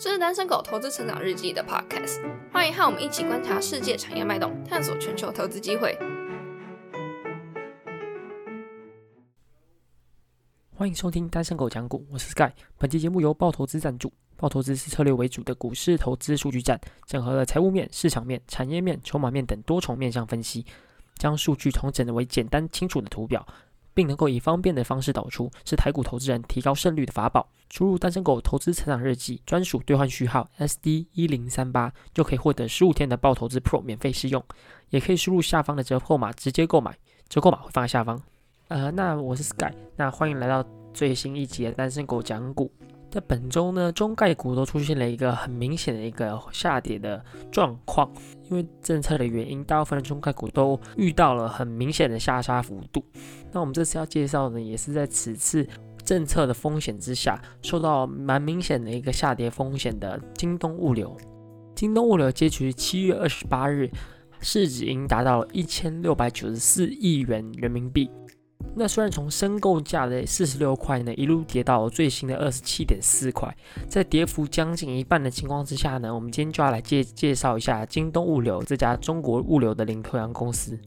这是单身狗投资成长日记的 podcast，欢迎和我们一起观察世界产业脉动，探索全球投资机会。欢迎收听单身狗讲股，我是 Sky。本期节目由爆投资赞助。爆投资是策略为主的股市投资数据站，整合了财务面、市场面、产业面、筹码面等多重面向分析，将数据统整为简单清楚的图表。并能够以方便的方式导出，是台股投资人提高胜率的法宝。输入单身狗投资成长日记专属兑换序号 SD 一零三八，就可以获得十五天的爆投资 Pro 免费试用。也可以输入下方的折扣码直接购买，折扣码会放在下方。呃，那我是 Sky，那欢迎来到最新一集的单身狗讲股。在本周呢，中概股都出现了一个很明显的一个下跌的状况，因为政策的原因，大部分的中概股都遇到了很明显的下杀幅度。那我们这次要介绍的，也是在此次政策的风险之下，受到蛮明显的一个下跌风险的京东物流。京东物流截取七月二十八日，市值已经达到了一千六百九十四亿元人民币。那虽然从申购价的四十六块呢，一路跌到最新的二十七点四块，在跌幅将近一半的情况之下呢，我们今天就要来介介绍一下京东物流这家中国物流的领头羊公司。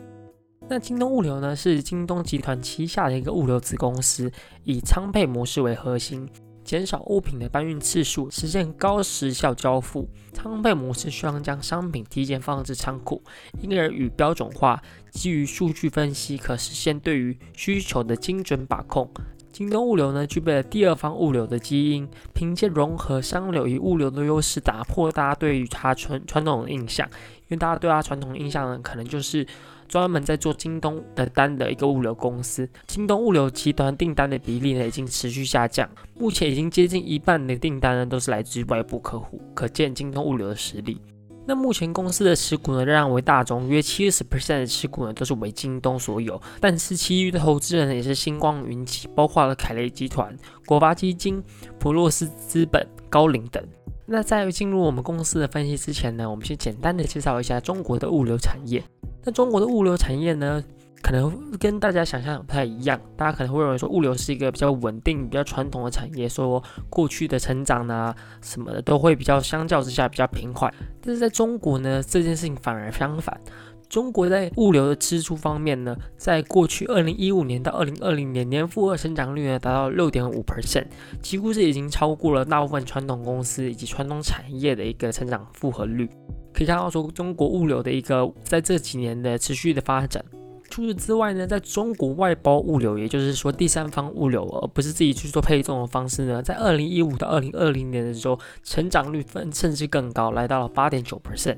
那京东物流呢，是京东集团旗下的一个物流子公司，以仓配模式为核心。减少物品的搬运次数，实现高时效交付。仓配模式需要将商品提前放置仓库，因而与标准化，基于数据分析，可实现对于需求的精准把控。京东物流呢，具备了第二方物流的基因，凭借融合商流与物流的优势，打破大家对于它传传统的印象。因为大家对它传统印象呢，可能就是。专门在做京东的单的一个物流公司，京东物流集团订单的比例呢已经持续下降，目前已经接近一半的订单呢都是来自于外部客户，可见京东物流的实力。那目前公司的持股呢仍然为大众，约七十 percent 的持股呢都是为京东所有，但是其余的投资人也是星光云集，包括了凯雷集团、国发基金、普洛斯资本、高瓴等。那在进入我们公司的分析之前呢，我们先简单的介绍一下中国的物流产业。那中国的物流产业呢，可能跟大家想象不太一样。大家可能会认为说，物流是一个比较稳定、比较传统的产业，说过去的成长呢什么的都会比较相较之下比较平缓。但是在中国呢，这件事情反而相反。中国在物流的支出方面呢，在过去二零一五年到二零二零年年复合增长率呢达到六点五 percent，几乎是已经超过了大部分传统公司以及传统产业的一个成长复合率。可以看到，说中国物流的一个在这几年的持续的发展。除此之外呢，在中国外包物流，也就是说第三方物流，而不是自己去做配送的方式呢，在二零一五到二零二零年的时候，成长率分甚至更高，来到了八点九 percent。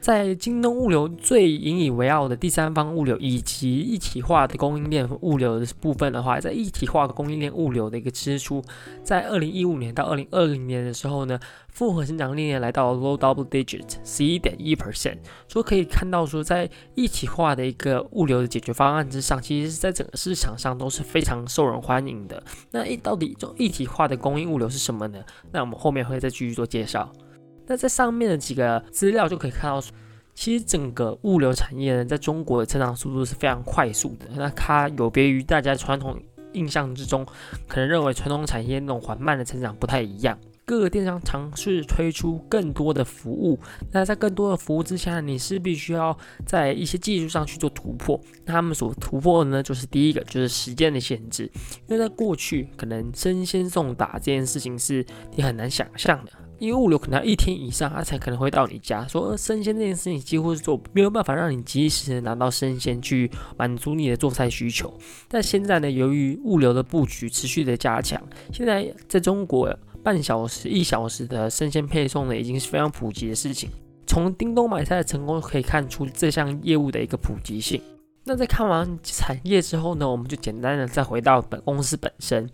在京东物流最引以为傲的第三方物流以及一体化的供应链物流的部分的话，在一体化的供应链物流的一个支出，在二零一五年到二零二零年的时候呢，复合增长率来到 low double digit 十一点一 percent，所以可以看到说，在一体化的一个物流的解决方案之上，其实是在整个市场上都是非常受人欢迎的。那一到底这一体化的供应物流是什么呢？那我们后面会再继续做介绍。那在上面的几个资料就可以看到，其实整个物流产业呢，在中国的成长速度是非常快速的。那它有别于大家传统印象之中，可能认为传统产业那种缓慢的成长不太一样。各个电商尝试推出更多的服务，那在更多的服务之下，你是必须要在一些技术上去做突破。那他们所突破的呢，就是第一个就是时间的限制，因为在过去可能生鲜送达这件事情是你很难想象的。因为物流可能要一天以上，它才可能会到你家。说生鲜这件事情几乎是做没有办法让你及时的拿到生鲜去满足你的做菜需求。但现在呢，由于物流的布局持续的加强，现在在中国半小时、一小时的生鲜配送呢，已经是非常普及的事情。从叮咚买菜的成功可以看出这项业务的一个普及性。那在看完产业之后呢，我们就简单的再回到本公司本身。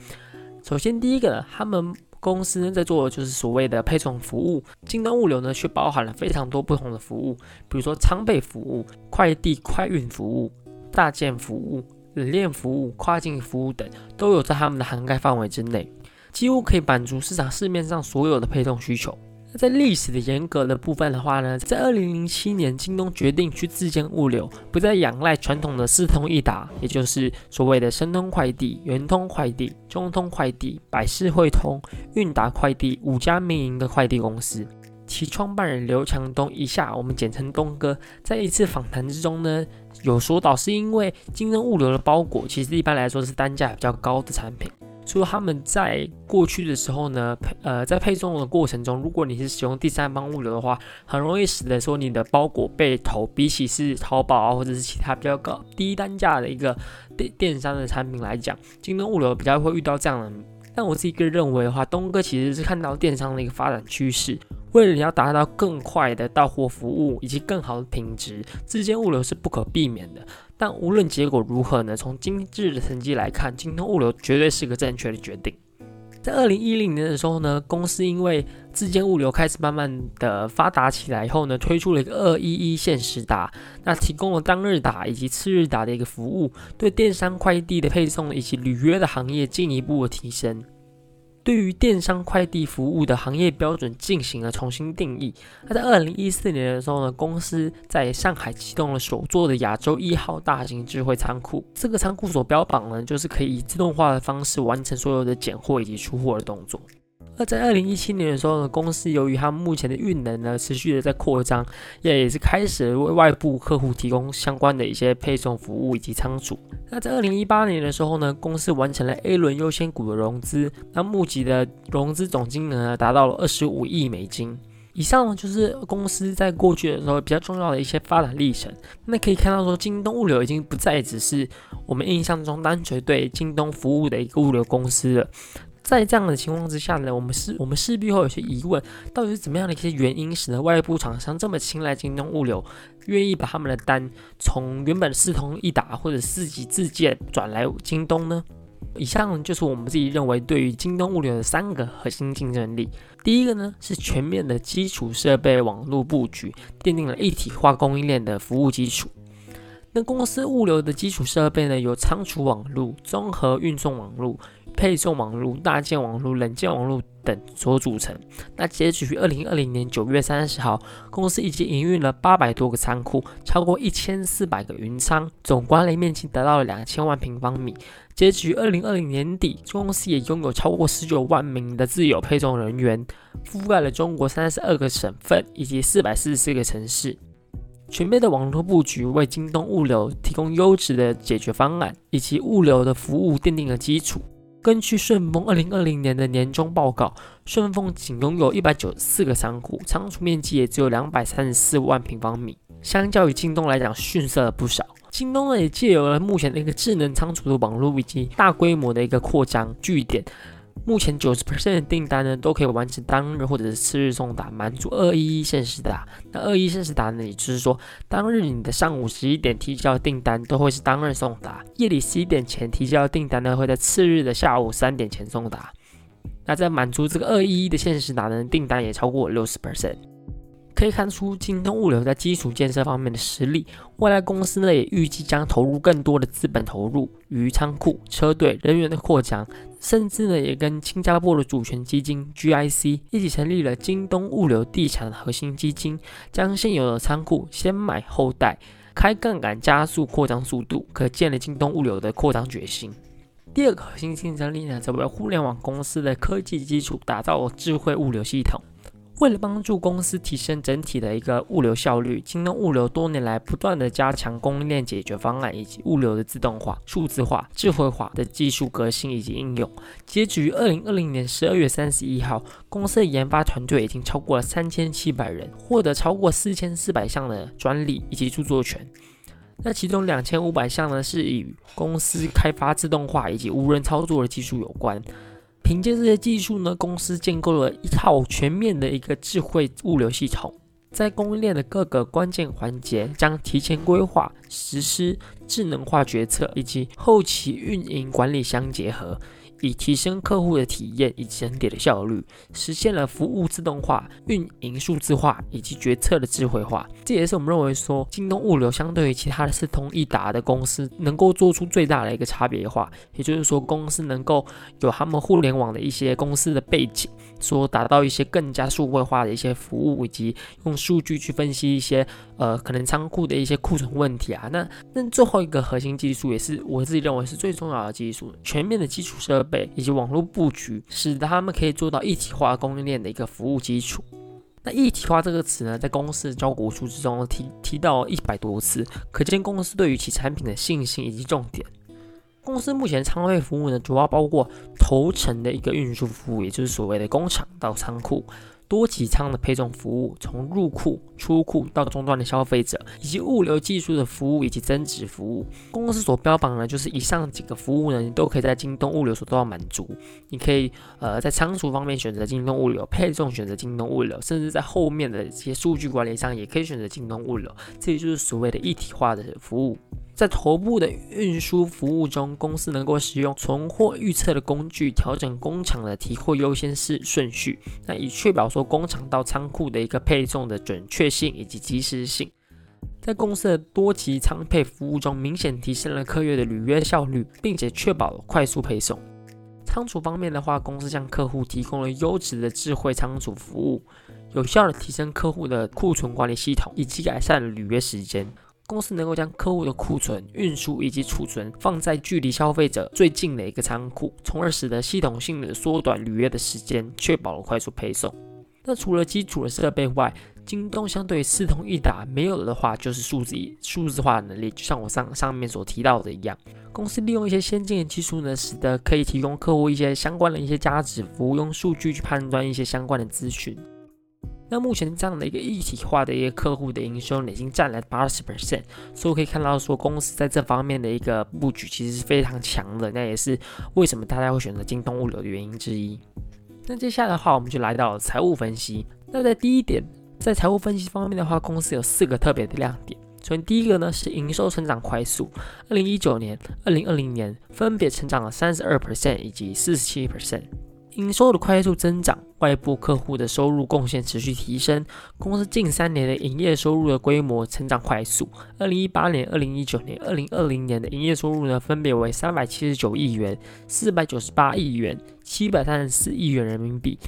首先第一个，他们。公司在做的就是所谓的配送服务，京东物流呢却包含了非常多不同的服务，比如说仓备服务、快递快运服务、大件服务、冷链服务、跨境服务等，都有在他们的涵盖范围之内，几乎可以满足市场市面上所有的配送需求。在历史的严格的部分的话呢，在二零零七年，京东决定去自建物流，不再仰赖传统的四通一达，也就是所谓的申通快递、圆通快递、中通快递、百世汇通、韵达快递五家民营的快递公司。其创办人刘强东，以下我们简称东哥，在一次访谈之中呢，有说到是因为京东物流的包裹，其实一般来说是单价比较高的产品。所以他们在过去的时候呢，配呃在配送的过程中，如果你是使用第三方物流的话，很容易使得说你的包裹被偷，比起是淘宝啊或者是其他比较高低单价的一个电电商的产品来讲，京东物流比较会遇到这样的。但我自己个人认为的话，东哥其实是看到电商的一个发展趋势。为了你要达到更快的到货服务以及更好的品质，之间物流是不可避免的。但无论结果如何呢？从今日的成绩来看，京东物流绝对是个正确的决定。在二零一零年的时候呢，公司因为自建物流开始慢慢的发达起来以后呢，推出了一个二一一限时达，那提供了当日达以及次日达的一个服务，对电商快递的配送以及履约的行业进一步的提升。对于电商快递服务的行业标准进行了重新定义。那在二零一四年的时候呢，公司在上海启动了首座的亚洲一号大型智慧仓库。这个仓库所标榜呢，就是可以以自动化的方式完成所有的拣货以及出货的动作。那在二零一七年的时候呢，公司由于它目前的运能呢持续的在扩张，也也是开始为外部客户提供相关的一些配送服务以及仓储。那在二零一八年的时候呢，公司完成了 A 轮优先股的融资，那募集的融资总金额呢达到了二十五亿美金。以上呢就是公司在过去的时候比较重要的一些发展历程。那可以看到说，京东物流已经不再只是我们印象中单纯对京东服务的一个物流公司了。在这样的情况之下呢，我们是，我们势必会有些疑问，到底是怎么样的一些原因，使得外部厂商这么青睐京东物流，愿意把他们的单从原本四通一达或者四级自建转来京东呢？以上就是我们自己认为对于京东物流的三个核心竞争力。第一个呢是全面的基础设备网络布局，奠定了一体化供应链的服务基础。那公司物流的基础设备呢，有仓储网络、综合运送网络。配送网络、大件网络、冷件网络等所组成。那截止于二零二零年九月三十号，公司已经营运了八百多个仓库，超过一千四百个云仓，总管理面积达到了两千万平方米。截止于二零二零年底，公司也拥有超过十九万名的自有配送人员，覆盖了中国三十二个省份以及四百四十四个城市。全面的网络布局为京东物流提供优质的解决方案，以及物流的服务奠定了基础。根据顺丰二零二零年的年终报告，顺丰仅拥有一百九十四个仓库，仓储面积也只有两百三十四万平方米，相较于京东来讲逊色了不少。京东呢也借由了目前的一个智能仓储的网络以及大规模的一个扩张据点。目前九十 percent 的订单呢，都可以完成当日或者是次日送达，满足二一一限时达。那二一限时达呢，也就是说，当日你的上午十一点提交订单，都会是当日送达；夜里十一点前提交订单呢，会在次日的下午三点前送达。那在满足这个二一一的限时达呢，订单也超过六十 percent。可以看出京东物流在基础建设方面的实力。未来公司呢也预计将投入更多的资本投入于仓库、车队、人员的扩张，甚至呢也跟新加坡的主权基金 GIC 一起成立了京东物流地产核心基金，将现有的仓库先买后贷，开杠杆加速扩张速度，可见了京东物流的扩张决心。第二个核心竞争力呢，则为互联网公司的科技基础打造智慧物流系统。为了帮助公司提升整体的一个物流效率，京东物流多年来不断的加强供应链解决方案以及物流的自动化、数字化、智慧化的技术革新以及应用。截止于二零二零年十二月三十一号，公司的研发团队已经超过了三千七百人，获得超过四千四百项的专利以及著作权。那其中两千五百项呢，是与公司开发自动化以及无人操作的技术有关。凭借这些技术呢，公司建构了一套全面的一个智慧物流系统，在供应链的各个关键环节将提前规划、实施智能化决策以及后期运营管理相结合，以提升客户的体验以及整体的效率，实现了服务自动化、运营数字化以及决策的智慧化。这也是我们认为说，京东物流相对于其他的四通一达的公司，能够做出最大的一个差别化。也就是说，公司能够有他们互联网的一些公司的背景，说达到一些更加数位化的一些服务，以及用数据去分析一些呃可能仓库的一些库存问题啊。那那最后一个核心技术，也是我自己认为是最重要的技术，全面的基础设备以及网络布局，使得他们可以做到一体化供应链的一个服务基础。那一体化这个词呢，在公司的招股书之中提提到一百多次，可见公司对于其产品的信心以及重点。公司目前仓位服务呢，主要包括头层的一个运输服务，也就是所谓的工厂到仓库。多级仓的配送服务，从入库、出库到终端的消费者，以及物流技术的服务以及增值服务，公司所标榜的，就是以上几个服务呢，你都可以在京东物流所得到满足。你可以呃在仓储方面选择京东物流，配送选择京东物流，甚至在后面的一些数据管理上也可以选择京东物流。这也就是所谓的一体化的服务。在头部的运输服务中，公司能够使用存货预测的工具，调整工厂的提货优先式顺序，那以确保说工厂到仓库的一个配送的准确性以及及时性。在公司的多级仓配服务中，明显提升了客月的履约效率，并且确保快速配送。仓储方面的话，公司向客户提供了优质的智慧仓储服务，有效的提升客户的库存管理系统，以及改善履约时间。公司能够将客户的库存运输以及储存放在距离消费者最近的一个仓库，从而使得系统性的缩短履约的时间，确保了快速配送。那除了基础的设备外，京东相对四通一达没有的话，就是数字数字化能力。就像我上上面所提到的一样，公司利用一些先进的技术呢，使得可以提供客户一些相关的一些价值服务，用数据去判断一些相关的资讯。那目前这样的一个一体化的一个客户的营收已经占了八十 percent，所以我可以看到说公司在这方面的一个布局其实是非常强的，那也是为什么大家会选择京东物流的原因之一。那接下来的话，我们就来到财务分析。那在第一点，在财务分析方面的话，公司有四个特别的亮点。首先第一个呢是营收成长快速，二零一九年、二零二零年分别成长了三十二 percent 以及四十七 percent。营收的快速增长，外部客户的收入贡献持续提升，公司近三年的营业收入的规模成长快速。二零一八年、二零一九年、二零二零年的营业收入呢，分别为三百七十九亿元、四百九十八亿元、七百三十四亿元人民币，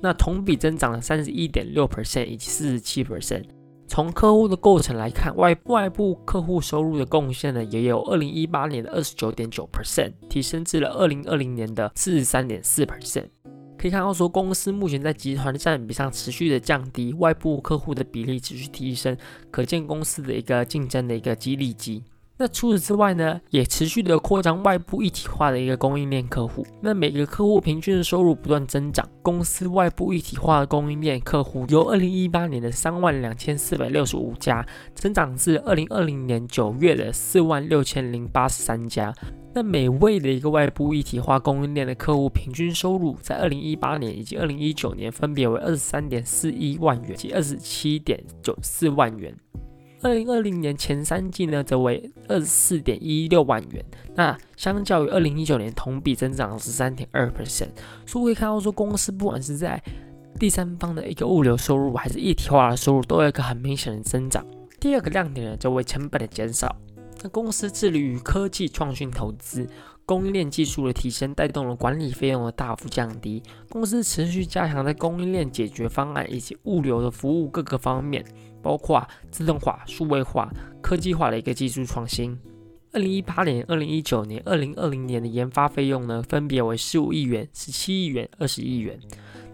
那同比增长了三十一点六 percent 以及四十七 percent。从客户的构成来看，外外部客户收入的贡献呢，也有二零一八年的二十九点九 percent 提升至了二零二零年的四十三点四 percent。可以看到，说公司目前在集团的占比上持续的降低，外部客户的比例持续提升，可见公司的一个竞争的一个激励机。那除此之外呢，也持续的扩张外部一体化的一个供应链客户。那每个客户平均的收入不断增长，公司外部一体化的供应链客户由二零一八年的三万两千四百六十五家，增长至二零二零年九月的四万六千零八十三家。那每位的一个外部一体化供应链的客户平均收入，在二零一八年以及二零一九年分别为二十三点四一万元及二十七点九四万元。二零二零年前三季呢，则为二十四点一六万元。那相较于二零一九年同比增长十三点二 percent。所以可以看到，说公司不管是在第三方的一个物流收入，还是一体化的收入，都有一个很明显的增长。第二个亮点呢，就为成本的减少。那公司致力于科技创新投资，供应链技术的提升，带动了管理费用的大幅降低。公司持续加强在供应链解决方案以及物流的服务各个方面。包括自动化、数位化、科技化的一个技术创新。二零一八年、二零一九年、二零二零年的研发费用呢，分别为十五亿元、十七亿元、二十亿元。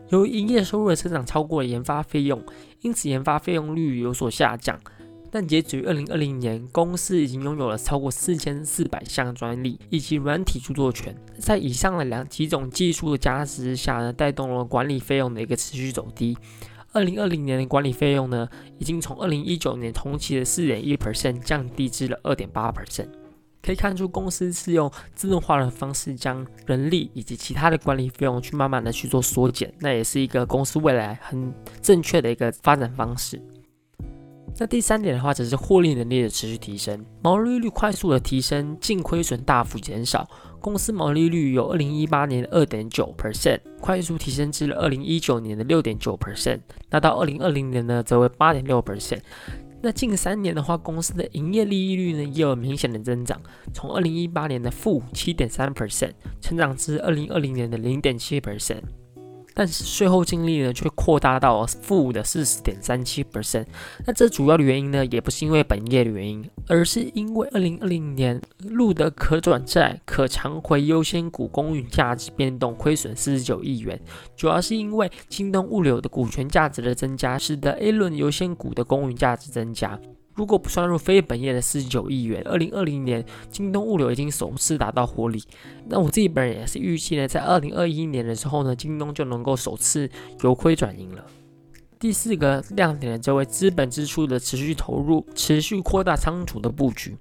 由于营业收入的增长超过了研发费用，因此研发费用率有所下降。但截止于二零二零年，公司已经拥有了超过四千四百项专利以及软体著作权。在以上的两几种技术的加持之下呢，带动了管理费用的一个持续走低。二零二零年的管理费用呢，已经从二零一九年同期的四点一 percent 降低至了二点八 percent。可以看出，公司是用自动化的方式将人力以及其他的管理费用去慢慢的去做缩减，那也是一个公司未来很正确的一个发展方式。那第三点的话，则是获利能力的持续提升，毛利率快速的提升，净亏损大幅减少。公司毛利率由二零一八年的二点九 percent 快速提升至了二零一九年的六点九 percent，那到二零二零年呢，则为八点六 percent。那近三年的话，公司的营业利率呢也有明显的增长，从二零一八年的负七点三 percent 成长至二零二零年的零点七 percent。但是税后净利呢，却扩大到负的四十点三七 percent。那这主要的原因呢，也不是因为本业的原因，而是因为二零二零年录得可转债、可偿回优先股公允价值变动亏损四十九亿元，主要是因为京东物流的股权价值的增加，使得 A 轮优先股的公允价值增加。如果不算入非本业的四十九亿元，二零二零年京东物流已经首次达到获利。那我自己本人也是预期呢，在二零二一年的时候呢，京东就能够首次由亏转盈了。第四个亮点呢，这为资本支出的持续投入，持续扩大仓储的布局。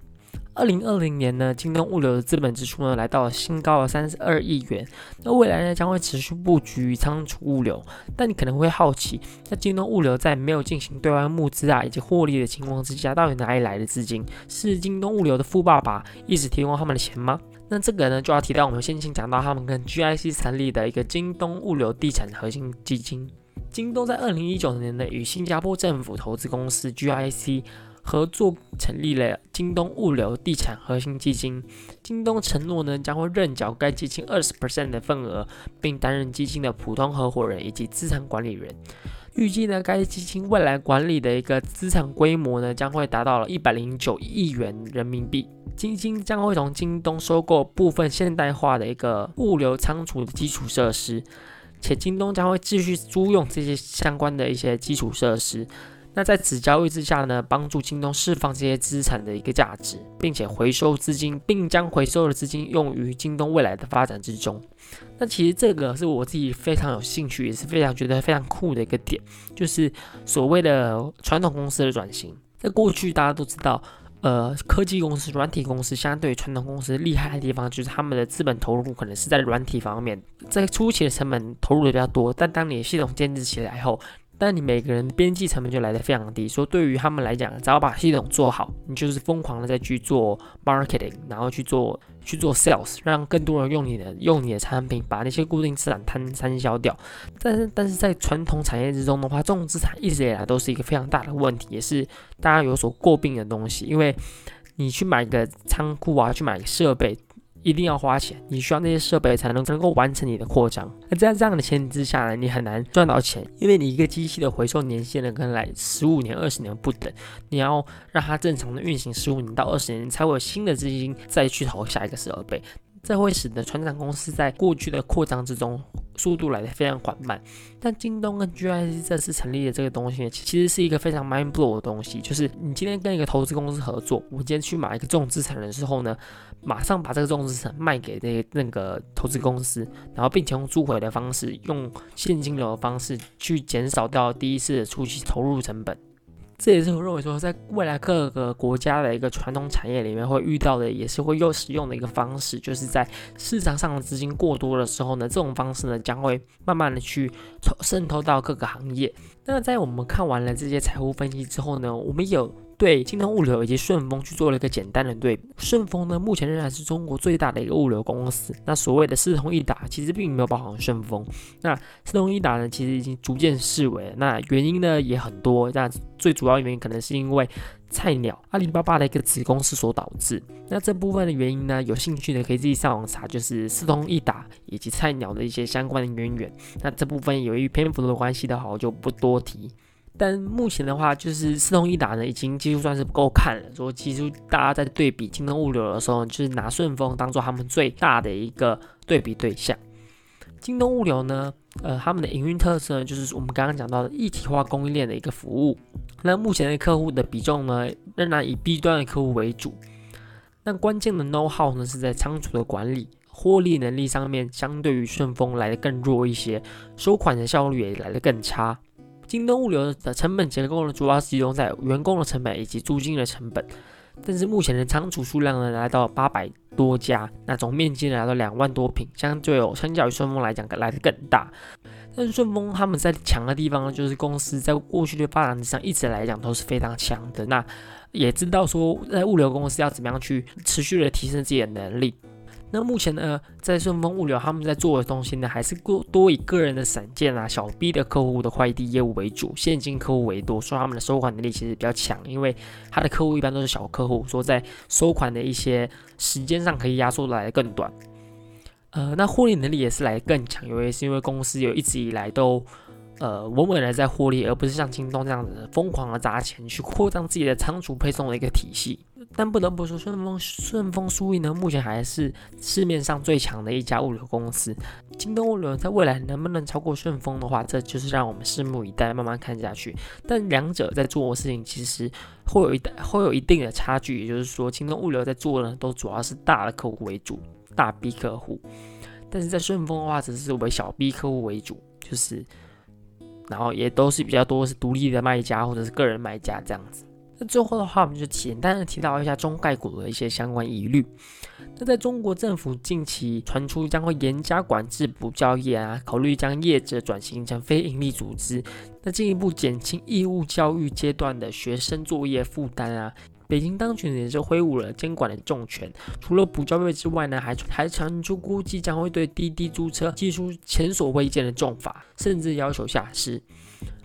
二零二零年呢，京东物流的资本支出呢来到了新高的三十二亿元。那未来呢将会持续布局仓储物流。但你可能会好奇，那京东物流在没有进行对外募资啊以及获利的情况之下，到底哪里来的资金？是京东物流的富爸爸一直提供他们的钱吗？那这个呢就要提到我们先前讲到他们跟 GIC 成立的一个京东物流地产核心基金。京东在二零一九年呢与新加坡政府投资公司 GIC。合作成立了京东物流地产核心基金，京东承诺呢将会认缴该基金二十 percent 的份额，并担任基金的普通合伙人以及资产管理人。预计呢该基金未来管理的一个资产规模呢将会达到了一百零九亿元人民币。基金将会从京东收购部分现代化的一个物流仓储的基础设施，且京东将会继续租用这些相关的一些基础设施。那在此交易之下呢，帮助京东释放这些资产的一个价值，并且回收资金，并将回收的资金用于京东未来的发展之中。那其实这个是我自己非常有兴趣，也是非常觉得非常酷的一个点，就是所谓的传统公司的转型。在过去大家都知道，呃，科技公司、软体公司相对于传统公司厉害的地方，就是他们的资本投入可能是在软体方面，在初期的成本投入的比较多，但当你系统建立起来后，但你每个人的边际成本就来的非常低，所以对于他们来讲，只要把系统做好，你就是疯狂的在去做 marketing，然后去做去做 sales，让更多人用你的用你的产品，把那些固定资产摊摊销掉。但是但是在传统产业之中的话，这种资产一直以来都是一个非常大的问题，也是大家有所诟病的东西，因为你去买个仓库啊，去买设备。一定要花钱，你需要那些设备才能能够完成你的扩张。那在这样的前提之下呢，你很难赚到钱，因为你一个机器的回收年限呢，可能来十五年、二十年不等。你要让它正常的运行十五年到二十年，你才会有新的资金再去投下一个设备。这会使得船长公司在过去的扩张之中。速度来的非常缓慢，但京东跟 GIC 这次成立的这个东西呢，其实是一个非常 mind blow 的东西。就是你今天跟一个投资公司合作，我今天去买一个重资产的时候呢，马上把这个重资产卖给那那个投资公司，然后并且用租回的方式，用现金流的方式去减少掉第一次的初期投入成本。这也是我认为说，在未来各个国家的一个传统产业里面会遇到的，也是会又使用的一个方式，就是在市场上的资金过多的时候呢，这种方式呢将会慢慢的去渗透到各个行业。那在我们看完了这些财务分析之后呢，我们有。对京东物流以及顺丰去做了一个简单的对比。顺丰呢，目前仍然是中国最大的一个物流公司。那所谓的四通一达，其实并没有包含顺丰。那四通一达呢，其实已经逐渐式微。那原因呢也很多，那最主要原因可能是因为菜鸟阿里巴巴的一个子公司所导致。那这部分的原因呢，有兴趣的可以自己上网查，就是四通一达以及菜鸟的一些相关的渊源。那这部分由于篇幅的关系的话，我就不多提。但目前的话，就是四通一达呢，已经几乎算是不够看了。说其实大家在对比京东物流的时候，就是拿顺丰当做他们最大的一个对比对象。京东物流呢，呃，他们的营运特色就是我们刚刚讲到的一体化供应链的一个服务。那目前的客户的比重呢，仍然以 B 端的客户为主。那关键的 know how 呢，是在仓储的管理、获利能力上面，相对于顺丰来的更弱一些，收款的效率也来的更差。京东物流的成本结构呢，主要是集中在员工的成本以及租金的成本。但是目前的仓储数量呢，来到八百多家，那总面积呢，来到两万多平，相对有相较于顺丰来讲，来的更大。但是顺丰他们在强的地方呢，就是公司在过去的发展上一直来讲都是非常强的。那也知道说在物流公司要怎么样去持续的提升自己的能力。那目前呢，在顺丰物流他们在做的东西呢，还是多多以个人的散件啊、小 B 的客户的快递业务为主，现金客户为多，说他们的收款能力其实比较强，因为他的客户一般都是小客户，说在收款的一些时间上可以压缩来的更短。呃，那获利能力也是来更强，因为是因为公司有一直以来都。呃，稳稳的在获利，而不是像京东这样子疯狂的砸钱去扩张自己的仓储配送的一个体系。但不得不说，顺丰顺丰速运呢，目前还是市面上最强的一家物流公司。京东物流在未来能不能超过顺丰的话，这就是让我们拭目以待，慢慢看下去。但两者在做的事情其实会有一会有一定的差距，也就是说，京东物流在做的都主要是大的客户为主，大 B 客户；但是在顺丰的话，只是为小 B 客户为主，就是。然后也都是比较多是独立的卖家或者是个人卖家这样子。那最后的话，我们就简单的提到一下中概股的一些相关疑虑。那在中国政府近期传出将会严加管制补教业啊，考虑将业者转型成非营利组织，那进一步减轻义务教育阶段的学生作业负担啊。北京当局也是挥舞了监管的重拳，除了补交费之外呢，还还传出估计将会对滴滴租车寄出前所未见的重罚，甚至要求下市。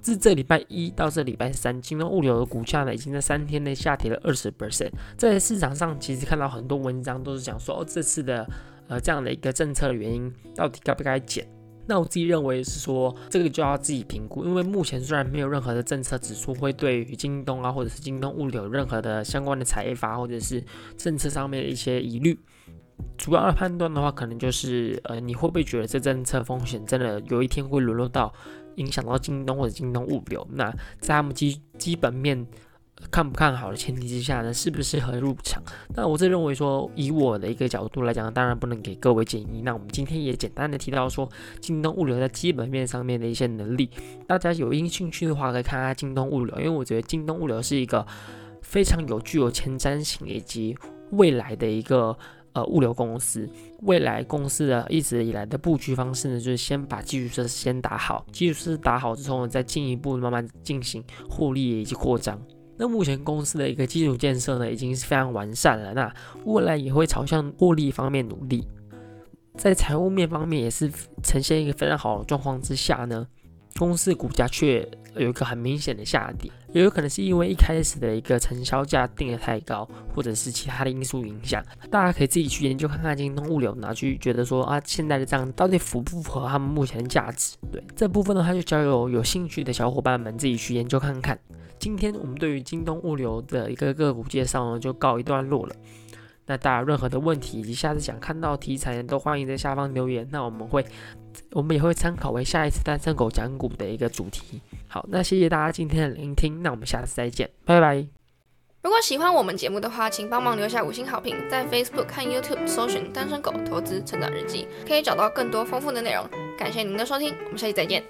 自这礼拜一到这礼拜三，京东物流的股价呢，已经在三天内下跌了二十 percent。在市场上，其实看到很多文章都是讲说，哦，这次的呃这样的一个政策的原因，到底该不该减？那我自己认为是说，这个就要自己评估，因为目前虽然没有任何的政策指出会对于京东啊，或者是京东物流任何的相关的采罚或者是政策上面的一些疑虑，主要的判断的话，可能就是呃，你会不会觉得这政策风险真的有一天会沦落到影响到京东或者京东物流？那在他们基基本面。看不看好的前提之下呢，适不适合入场？那我自认为说，以我的一个角度来讲，当然不能给各位建议。那我们今天也简单的提到说，京东物流在基本面上面的一些能力，大家有兴趣的话，可以看看京东物流，因为我觉得京东物流是一个非常有具有前瞻性以及未来的一个呃物流公司。未来公司的一直以来的布局方式呢，就是先把基础设施先打好，基础设施打好之后呢，再进一步慢慢进行获利以及扩张。那目前公司的一个基础建设呢，已经是非常完善了。那未来也会朝向获利方面努力，在财务面方面也是呈现一个非常好的状况之下呢，公司股价却有一个很明显的下跌，也有可能是因为一开始的一个成交价定的太高，或者是其他的因素影响。大家可以自己去研究看看京东物流，拿去觉得说啊，现在的账到底符不符合他们目前的价值？对这部分的话，就交由有兴趣的小伙伴们自己去研究看看。今天我们对于京东物流的一个个股介绍呢，就告一段落了。那大家任何的问题以及下次想看到题材呢，都欢迎在下方留言。那我们会，我们也会参考为下一次单身狗讲股的一个主题。好，那谢谢大家今天的聆听，那我们下次再见，拜拜。如果喜欢我们节目的话，请帮忙留下五星好评，在 Facebook 和 YouTube 搜寻“单身狗投资成长日记”，可以找到更多丰富的内容。感谢您的收听，我们下期再见。